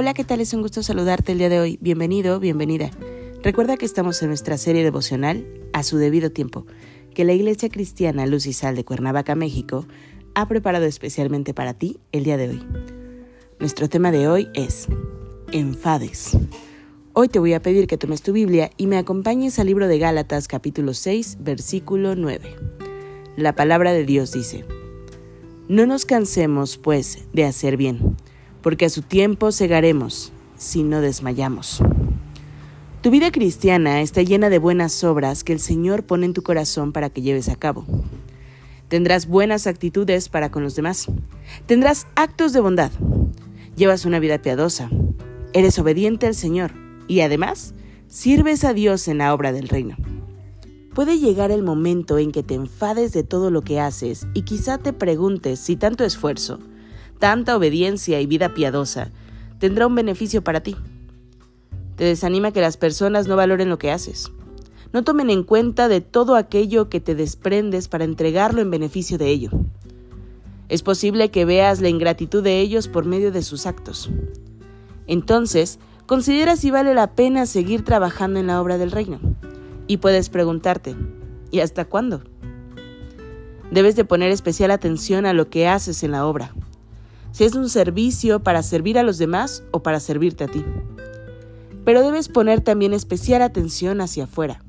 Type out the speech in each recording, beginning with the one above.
Hola, ¿qué tal? Es un gusto saludarte el día de hoy. Bienvenido, bienvenida. Recuerda que estamos en nuestra serie devocional A su debido tiempo, que la Iglesia Cristiana Luz y Sal de Cuernavaca, México, ha preparado especialmente para ti el día de hoy. Nuestro tema de hoy es Enfades. Hoy te voy a pedir que tomes tu Biblia y me acompañes al libro de Gálatas capítulo 6, versículo 9. La palabra de Dios dice, No nos cansemos, pues, de hacer bien porque a su tiempo cegaremos si no desmayamos. Tu vida cristiana está llena de buenas obras que el Señor pone en tu corazón para que lleves a cabo. Tendrás buenas actitudes para con los demás. Tendrás actos de bondad. Llevas una vida piadosa. Eres obediente al Señor y además sirves a Dios en la obra del reino. Puede llegar el momento en que te enfades de todo lo que haces y quizá te preguntes si tanto esfuerzo, tanta obediencia y vida piadosa tendrá un beneficio para ti. Te desanima que las personas no valoren lo que haces. No tomen en cuenta de todo aquello que te desprendes para entregarlo en beneficio de ello. Es posible que veas la ingratitud de ellos por medio de sus actos. Entonces, considera si vale la pena seguir trabajando en la obra del reino. Y puedes preguntarte, ¿y hasta cuándo? Debes de poner especial atención a lo que haces en la obra si es un servicio para servir a los demás o para servirte a ti. Pero debes poner también especial atención hacia afuera,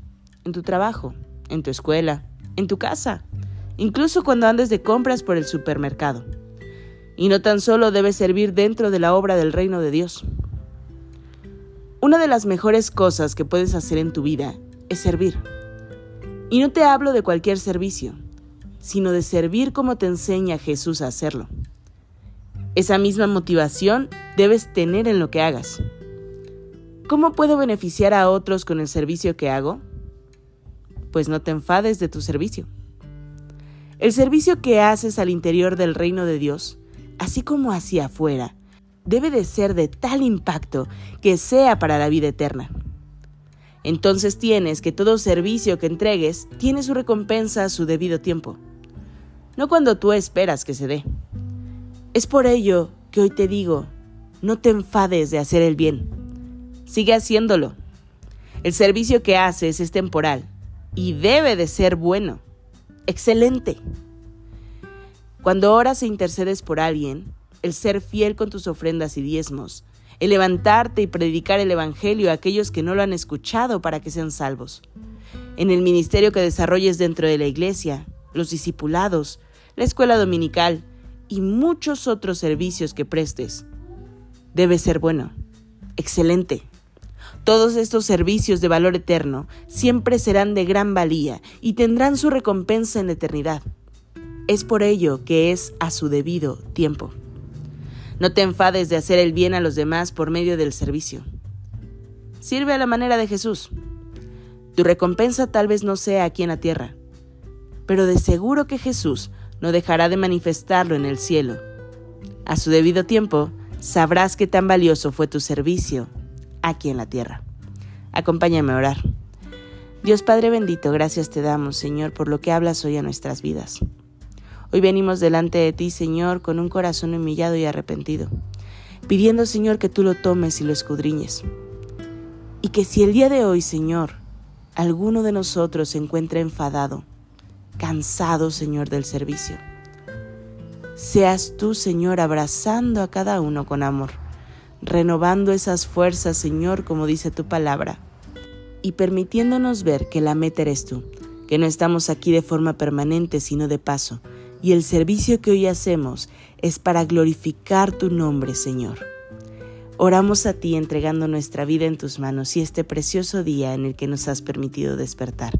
en tu trabajo, en tu escuela, en tu casa, incluso cuando andes de compras por el supermercado. Y no tan solo debes servir dentro de la obra del reino de Dios. Una de las mejores cosas que puedes hacer en tu vida es servir. Y no te hablo de cualquier servicio, sino de servir como te enseña Jesús a hacerlo. Esa misma motivación debes tener en lo que hagas. ¿Cómo puedo beneficiar a otros con el servicio que hago? Pues no te enfades de tu servicio. El servicio que haces al interior del reino de Dios, así como hacia afuera, debe de ser de tal impacto que sea para la vida eterna. Entonces tienes que todo servicio que entregues tiene su recompensa a su debido tiempo, no cuando tú esperas que se dé. Es por ello que hoy te digo, no te enfades de hacer el bien. Sigue haciéndolo. El servicio que haces es temporal y debe de ser bueno. Excelente. Cuando oras e intercedes por alguien, el ser fiel con tus ofrendas y diezmos, el levantarte y predicar el Evangelio a aquellos que no lo han escuchado para que sean salvos. En el ministerio que desarrolles dentro de la iglesia, los discipulados, la escuela dominical, y muchos otros servicios que prestes. Debe ser bueno, excelente. Todos estos servicios de valor eterno siempre serán de gran valía y tendrán su recompensa en eternidad. Es por ello que es a su debido tiempo. No te enfades de hacer el bien a los demás por medio del servicio. Sirve a la manera de Jesús. Tu recompensa tal vez no sea aquí en la tierra, pero de seguro que Jesús no dejará de manifestarlo en el cielo. A su debido tiempo, sabrás qué tan valioso fue tu servicio aquí en la tierra. Acompáñame a orar. Dios Padre bendito, gracias te damos, Señor, por lo que hablas hoy a nuestras vidas. Hoy venimos delante de ti, Señor, con un corazón humillado y arrepentido, pidiendo, Señor, que tú lo tomes y lo escudriñes. Y que si el día de hoy, Señor, alguno de nosotros se encuentra enfadado, cansado, Señor, del servicio. Seas tú, Señor, abrazando a cada uno con amor, renovando esas fuerzas, Señor, como dice tu palabra, y permitiéndonos ver que la meta eres tú, que no estamos aquí de forma permanente, sino de paso, y el servicio que hoy hacemos es para glorificar tu nombre, Señor. Oramos a ti entregando nuestra vida en tus manos y este precioso día en el que nos has permitido despertar.